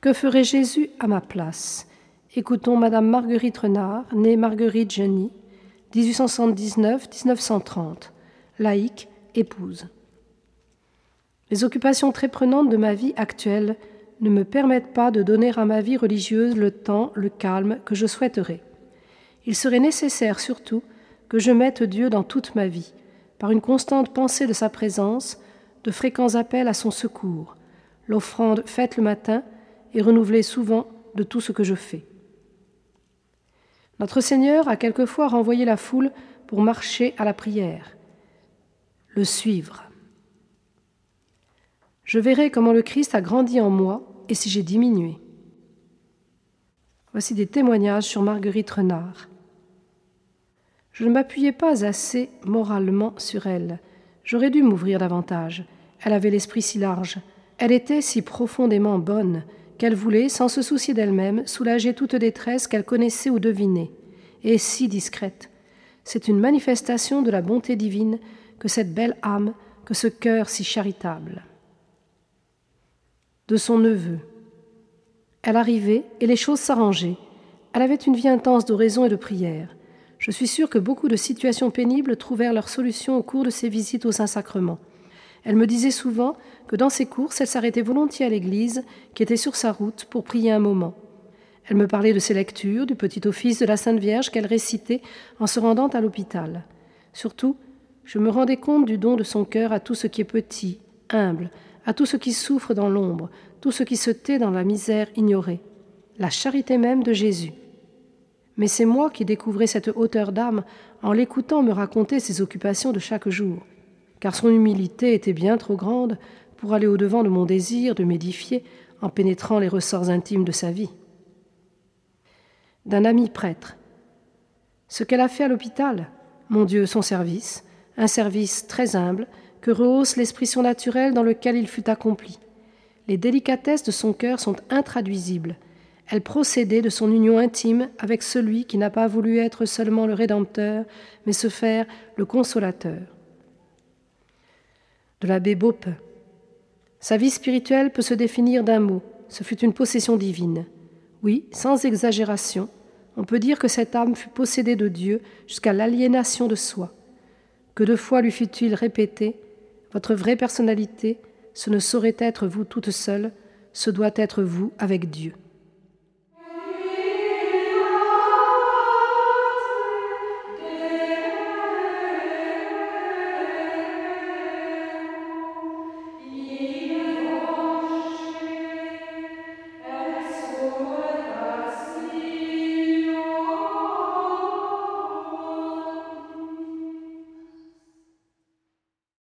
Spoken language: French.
Que ferait Jésus à ma place? Écoutons Madame Marguerite Renard, née Marguerite Geny, 1879-1930, laïque, épouse. Les occupations très prenantes de ma vie actuelle ne me permettent pas de donner à ma vie religieuse le temps, le calme que je souhaiterais. Il serait nécessaire surtout que je mette Dieu dans toute ma vie, par une constante pensée de sa présence, de fréquents appels à son secours, l'offrande faite le matin et renouvelée souvent de tout ce que je fais. Notre Seigneur a quelquefois renvoyé la foule pour marcher à la prière, le suivre. Je verrai comment le Christ a grandi en moi et si j'ai diminué. Voici des témoignages sur Marguerite Renard. Je ne m'appuyais pas assez moralement sur elle. J'aurais dû m'ouvrir davantage. Elle avait l'esprit si large. Elle était si profondément bonne qu'elle voulait, sans se soucier d'elle-même, soulager toute détresse qu'elle connaissait ou devinait, et si discrète. C'est une manifestation de la bonté divine que cette belle âme, que ce cœur si charitable. De son neveu. Elle arrivait et les choses s'arrangeaient. Elle avait une vie intense d'oraison et de prière. Je suis sûre que beaucoup de situations pénibles trouvèrent leur solution au cours de ses visites au Saint-Sacrement. Elle me disait souvent que dans ses courses, elle s'arrêtait volontiers à l'église, qui était sur sa route, pour prier un moment. Elle me parlait de ses lectures, du petit office de la Sainte Vierge qu'elle récitait en se rendant à l'hôpital. Surtout, je me rendais compte du don de son cœur à tout ce qui est petit, humble, à tout ce qui souffre dans l'ombre, tout ce qui se tait dans la misère ignorée. La charité même de Jésus. Mais c'est moi qui découvrais cette hauteur d'âme en l'écoutant me raconter ses occupations de chaque jour car son humilité était bien trop grande pour aller au-devant de mon désir de m'édifier en pénétrant les ressorts intimes de sa vie. D'un ami prêtre. Ce qu'elle a fait à l'hôpital, mon Dieu, son service, un service très humble, que rehausse l'esprit surnaturel dans lequel il fut accompli. Les délicatesses de son cœur sont intraduisibles. Elles procédaient de son union intime avec celui qui n'a pas voulu être seulement le Rédempteur, mais se faire le consolateur de l'abbé Beaupin. Sa vie spirituelle peut se définir d'un mot, ce fut une possession divine. Oui, sans exagération, on peut dire que cette âme fut possédée de Dieu jusqu'à l'aliénation de soi. Que de fois lui fut-il répété Votre vraie personnalité, ce ne saurait être vous toute seule, ce doit être vous avec Dieu.